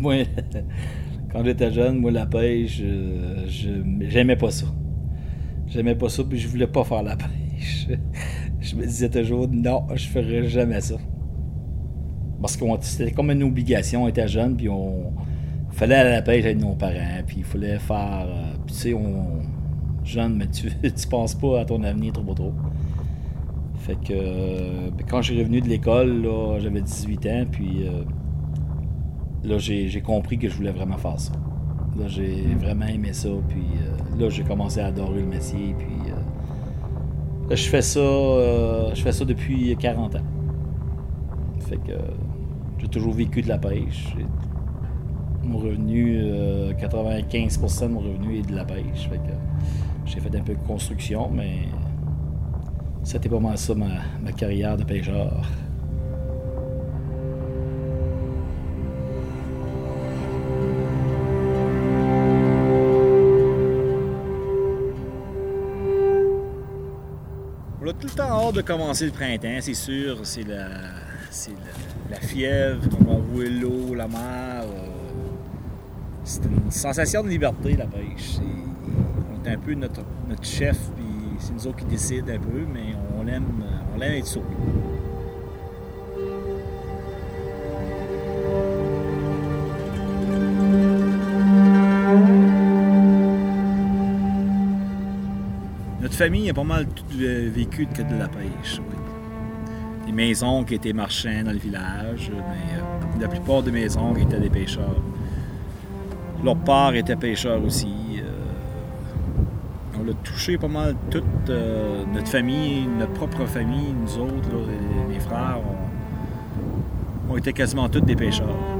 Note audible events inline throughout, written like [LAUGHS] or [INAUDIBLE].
moi, [LAUGHS] quand j'étais jeune, moi, la pêche, je, j'aimais pas ça. J'aimais pas ça, puis je voulais pas faire la [LAUGHS] pêche. je me disais toujours, non, je ferais jamais ça. Parce que c'était comme une obligation, on était jeune, puis on fallait aller à la pêche avec nos parents, puis il fallait faire. Euh, puis tu sais, on. Jeune, mais tu, [LAUGHS] tu penses pas à ton avenir trop trop. Fait que euh, quand je suis revenu de l'école, j'avais 18 ans, puis euh, là, j'ai compris que je voulais vraiment faire ça. Là, j'ai vraiment aimé ça, puis là, j'ai commencé à adorer le métier, puis je fais ça, je fais ça depuis 40 ans. Fait que j'ai toujours vécu de la pêche. Mon revenu, 95% euh, de mon revenu est de la pêche. Fait que j'ai fait un peu de construction, mais c'était pas mal ça ma, carrière de pêcheur. De commencer le printemps, c'est sûr. C'est la, la, fièvre, on va rouler l'eau, la mer. Euh, c'est une sensation de liberté, la pêche. on est un peu notre, chef, puis c'est nous autres qui décident un peu, mais on aime, on aime être sur Notre famille a pas mal tout vécu que de la pêche. Des maisons qui étaient marchands dans le village, mais euh, la plupart des maisons étaient des pêcheurs. Leur père était pêcheur aussi. Euh, on a touché pas mal toute euh, notre famille, notre propre famille, nous autres, les, frères, on était quasiment tous des pêcheurs.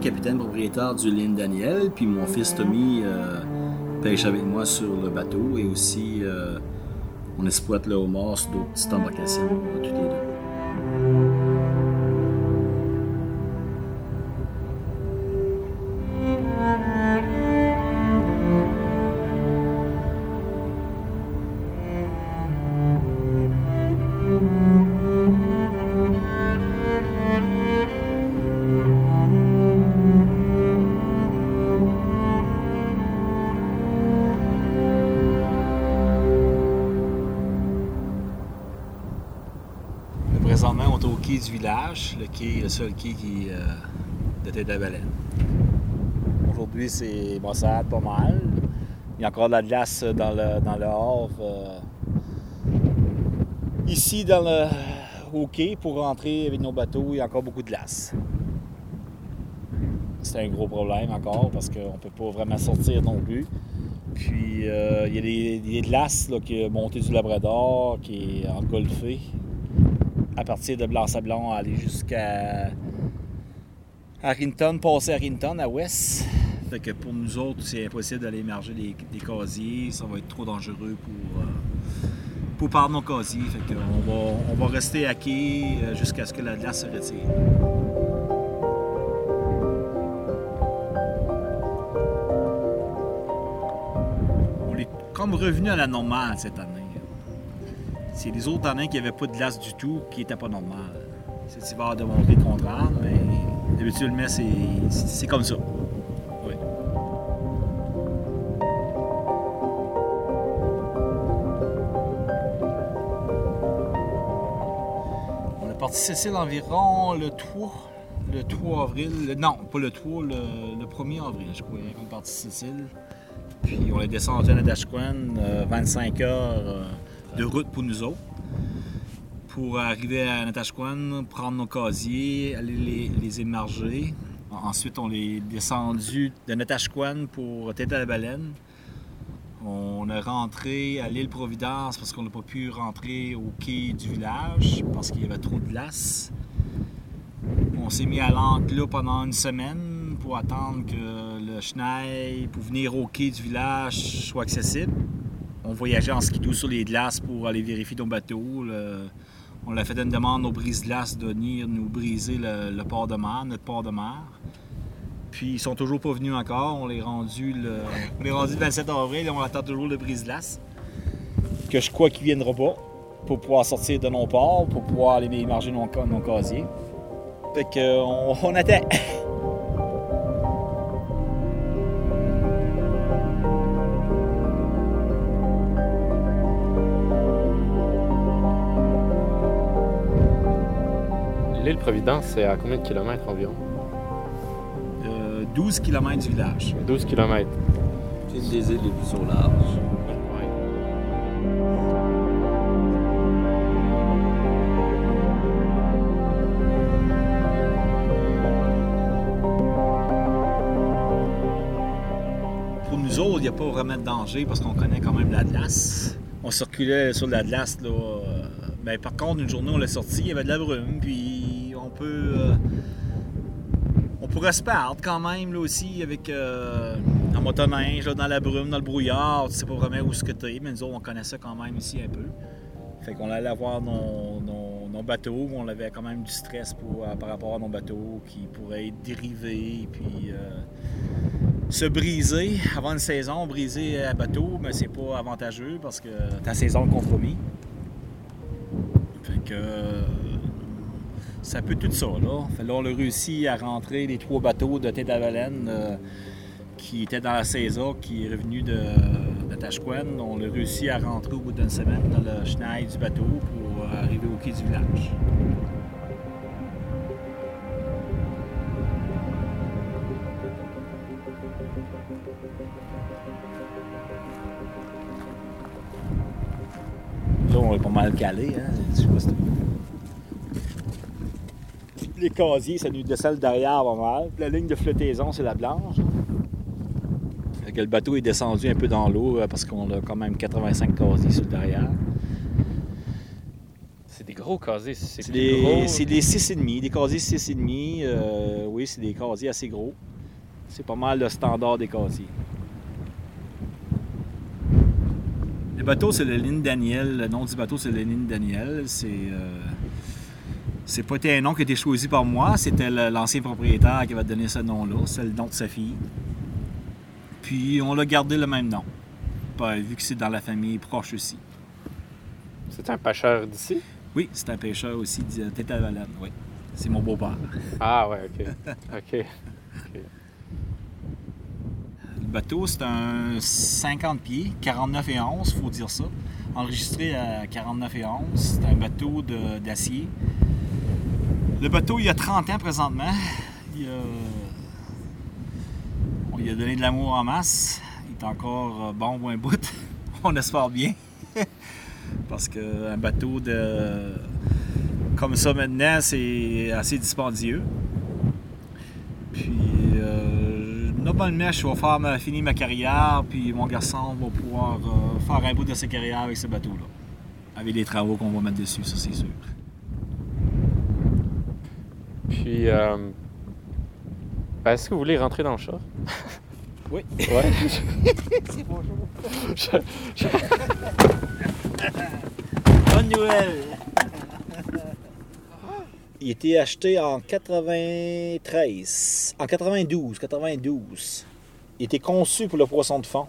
Capitaine propriétaire du Ligne Daniel, puis mon fils Tommy euh, pêche avec moi sur le bateau et aussi euh, on exploite le homard sur d'autres petites embarcations, tous les deux. Le quai, le seul quai qui euh, de tête baleine. Aujourd'hui, c'est ça pas mal. Il y a encore de la glace dans le, dans le Havre. Euh, ici, dans le, au quai, pour rentrer avec nos bateaux, il y a encore beaucoup de glace. C'est un gros problème encore parce qu'on ne peut pas vraiment sortir non plus. Puis euh, il y a des, glaces qui est montée du Labrador, qui est engolfée à partir de Blanc-Sablon, aller jusqu'à Harrington, passer Harrington, à West. Fait que pour nous autres, c'est impossible d'aller émerger des, casiers. Ça va être trop dangereux pour, euh, pour perdre nos casiers. Qu'on va, on va rester à quai euh, jusqu'à ce que la glace se retire. On est comme revenu à la normale cette année. C'est les autres années qui n'avaient pas de glace du tout qui n'étaient pas normales. Cet hiver de montrer le contraire, mais habituellement, c'est comme ça. Oui. On a parti Cécile environ le 3, le 3 avril. non, pas le 3, le, 1er avril, je crois. On est parti Cécile. Puis on est descendu à Nadashquan, 25 heures. Euh, de route pour nous autres. Pour arriver à Natashquan, prendre nos casiers, aller les, émarger. Ensuite, on est descendu de Natashquan pour Tête à la Baleine. On est rentré à l'île Providence parce qu'on n'a pas pu rentrer au quai du village parce qu'il y avait trop de glace. On s'est mis à l'ancre là pendant une semaine pour attendre que le chenille pour venir au quai du village soit accessible on voyageait en skidoo sur les glaces pour aller vérifier nos bateaux. on a fait une demande aux brise-glaces de venir nous briser le, port de mer, notre port de mer. Puis ils sont toujours pas venus encore. On les rendu le, on rendu le 27 avril et on attend toujours le brise-glace. Que je crois qu'il viendra pas pour pouvoir sortir de nos ports, pour pouvoir aller émarger nos, nos casiers. Fait qu'on on attend. [LAUGHS] L'île Providence, c'est à combien de kilomètres environ? 12 km du village. 12 km. C'est une des îles les plus au large. Pour nous autres, il n'y a pas vraiment de danger parce qu'on connaît quand même l'Atlas. On circulait sur l'Atlas, là. Euh, ben, par contre, une journée, on l'a sorti, il y avait de la brume, puis Euh, on pourrait se perdre quand même, là aussi, avec euh, en motoneige, dans la brume, dans le brouillard. Tu sais pas vraiment où ce que t'es, mais nous autres, on connaît ça quand même ici un peu. Fait qu'on allait voir nos, nos, bateaux, on avait quand même du stress pour, euh, par rapport à nos bateaux qui pourraient être dérivés, puis se briser avant une saison. Briser un bateau, mais c'est pas avantageux parce que ta saison est compromis. Fait que ça peut tout ça. Là. Là, on a réussi à rentrer les trois bateaux de à euh, qui étaient dans la saison, qui est revenu de, de On a réussi à rentrer au bout d'une semaine dans le chenille du bateau pour arriver au quai du village. Là, on est pas mal calé. Hein? Je sais pas si les casiers, ça nous descend derrière pas mal. La ligne de flottaison, c'est la blanche. le bateau est descendu un peu dans l'eau euh, parce qu'on a quand même 85 casiers sur le derrière. C'est des gros casiers. C'est des, c'est des 6,5, des casiers 6,5. Euh, oui, c'est des casiers assez gros. C'est pas mal le standard des casiers. Le bateau, c'est le Ligne Daniel. Le nom du bateau, c'est le Ligne Daniel. C'est. Euh, c'est pas un nom qui a été choisi par moi, c'était l'ancien propriétaire qui avait donné ce nom-là, c'est le nom de sa fille. Puis on l'a gardé le même nom, vu que c'est dans la famille proche aussi. C'est un pêcheur d'ici? Oui, c'est un pêcheur aussi de à Valenne, oui. C'est mon beau-père. Ah ouais, ok. [LAUGHS] ok. Le bateau, c'est un 50 pieds, 49 et 11, faut dire ça. Enregistré à 49 et 11. C'est un bateau d'acier. Le bateau, il y a 30 ans présentement. Il a... On lui a donné de l'amour en masse. Il est encore euh, bon ou un bout. [LAUGHS] On espère bien. [LAUGHS] Parce qu'un bateau de comme ça maintenant, c'est assez dispendieux. Puis euh, normalement, je vais faire finir ma carrière, puis mon garçon va pouvoir euh, faire un bout de sa carrière avec ce bateau-là. Avec les travaux qu'on va mettre dessus, ça c'est sûr. Puis, euh, ben, est-ce que vous voulez rentrer dans le chat? [LAUGHS] Oui. Ouais. [LAUGHS] C'est bonjour. Bonne nouvelle. [LAUGHS] Il était acheté en 93, en 92, 92. Il était conçu pour le poisson de fond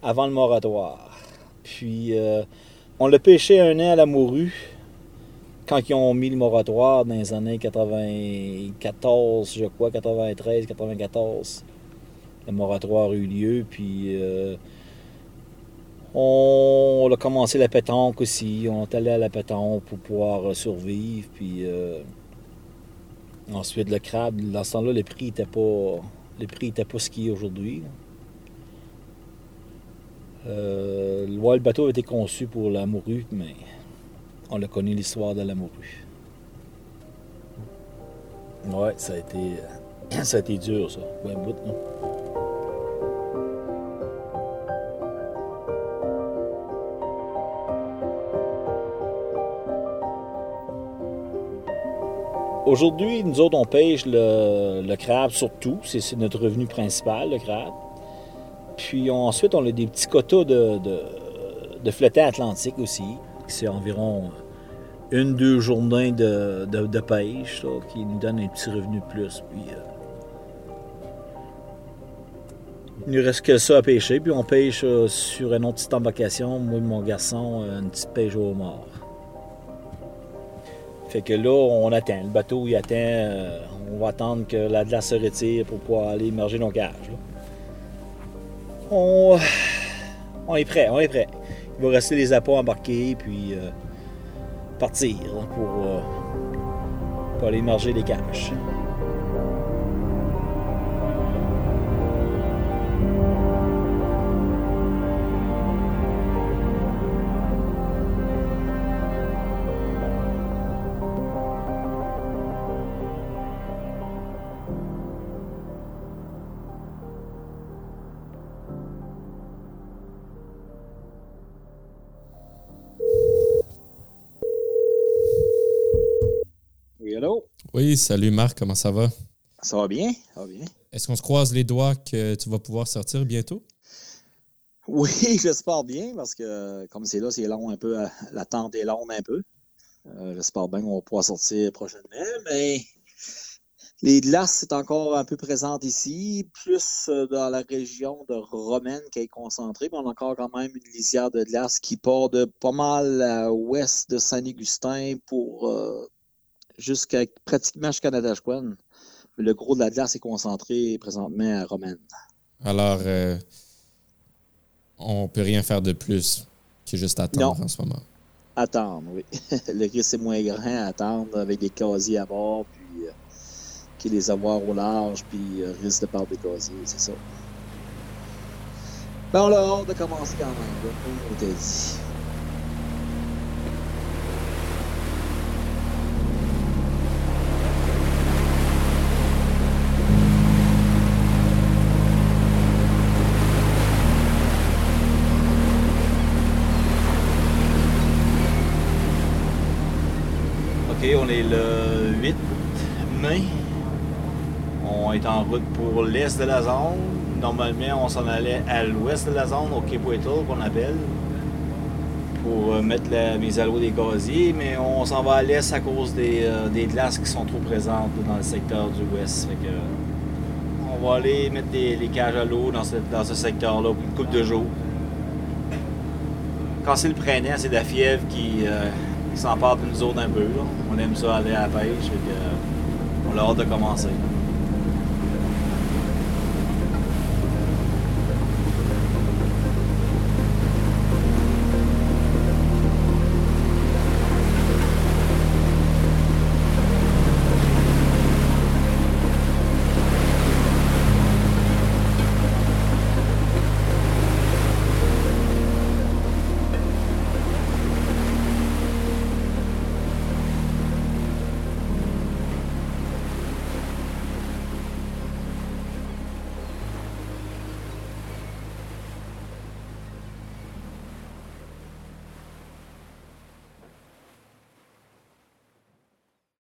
avant le moratoire. Puis euh, on l'a pêché un an à la morue quand ils ont mis le moratoire dans les années 94, je crois, 93, 94, le moratoire a eu lieu, puis euh, on, a commencé la pétanque aussi. On est allé à la pétanque pour pouvoir survivre, puis euh, ensuite le crabe. Dans ce temps-là, le prix n'était pas, prix pas ce qu'il est aujourd'hui. Euh, le bateau a été conçu pour la morue, mais on a connu l'histoire de la morue. Ouais, ça a été, [CLEARS THROAT] ça a été dur, ça. Ouais, non? Aujourd'hui, nous autres, on pêche le, crabe surtout. C'est notre revenu principal, le crabe. Puis ensuite, on a des petits quotas de, de flottant atlantique aussi. C'est environ une, deux journées de, de- pêche qui nous donne un petit revenu de plus. Puis, euh, il nous reste que ça à pêcher, puis on pêche euh, sur une autre petite embarcation, moi et mon garçon, euh, une petite pêche au mort. Fait que là, on attend. Le bateau, il attend. on va attendre que la glace se retire pour pouvoir aller immerger nos cages. On, on est prêt, on est prêt. Il va rester les appâts embarqués, puis euh, partir là, pour, euh, pour aller immerger les cages. Oui, salut Marc, comment ça va? Ça va bien? Ça va bien. Est-ce qu'on se croise les doigts que tu vas pouvoir sortir bientôt? Oui, [LAUGHS] j'espère bien parce que comme c'est là, c'est long un peu. euh, L'attente est longue un peu. Euh, j'espère bien qu'on va pouvoir sortir prochainement, mais les glaces, c'est encore un peu présente ici, plus euh, dans la région de Romaine qui est concentrée, mais on a encore quand même une lisière de glace qui part de pas mal à ouest de Saint-Augustin pour euh, jusqu'à pratiquement jusqu'à Natashquan. Le gros de la glace est concentré présentement à Romaine. Alors, euh, on peut rien faire de plus que juste attendre Non. en ce moment. Attendre, oui. [LAUGHS] le risque est moins grand à attendre avec des casiers à bord, puis euh, qui les avoir au large, puis euh, risque de perdre des casiers, c'est ça. Ben, on a hâte de commencer quand même, là, comme on t'a dit. OK, on est le 8 mai. On est en route pour l'est de la zone. Normalement, on s'en allait à l'ouest de la zone, au Whittle, qu'on appelle, pour euh, mettre la mise à l'eau des casiers, mais on s'en va à l'est à cause des, euh, glaces qui sont trop présentes dans le secteur du ouest. Euh, on va aller mettre des- les cages à l'eau dans ce, secteur-là pour une couple de jours. Quand c'est le printemps, c'est la fièvre qui, qui s'empare de nous autres un peu. là. On aime ça aller à la pêche. Fait que, euh, on a hâte de commencer.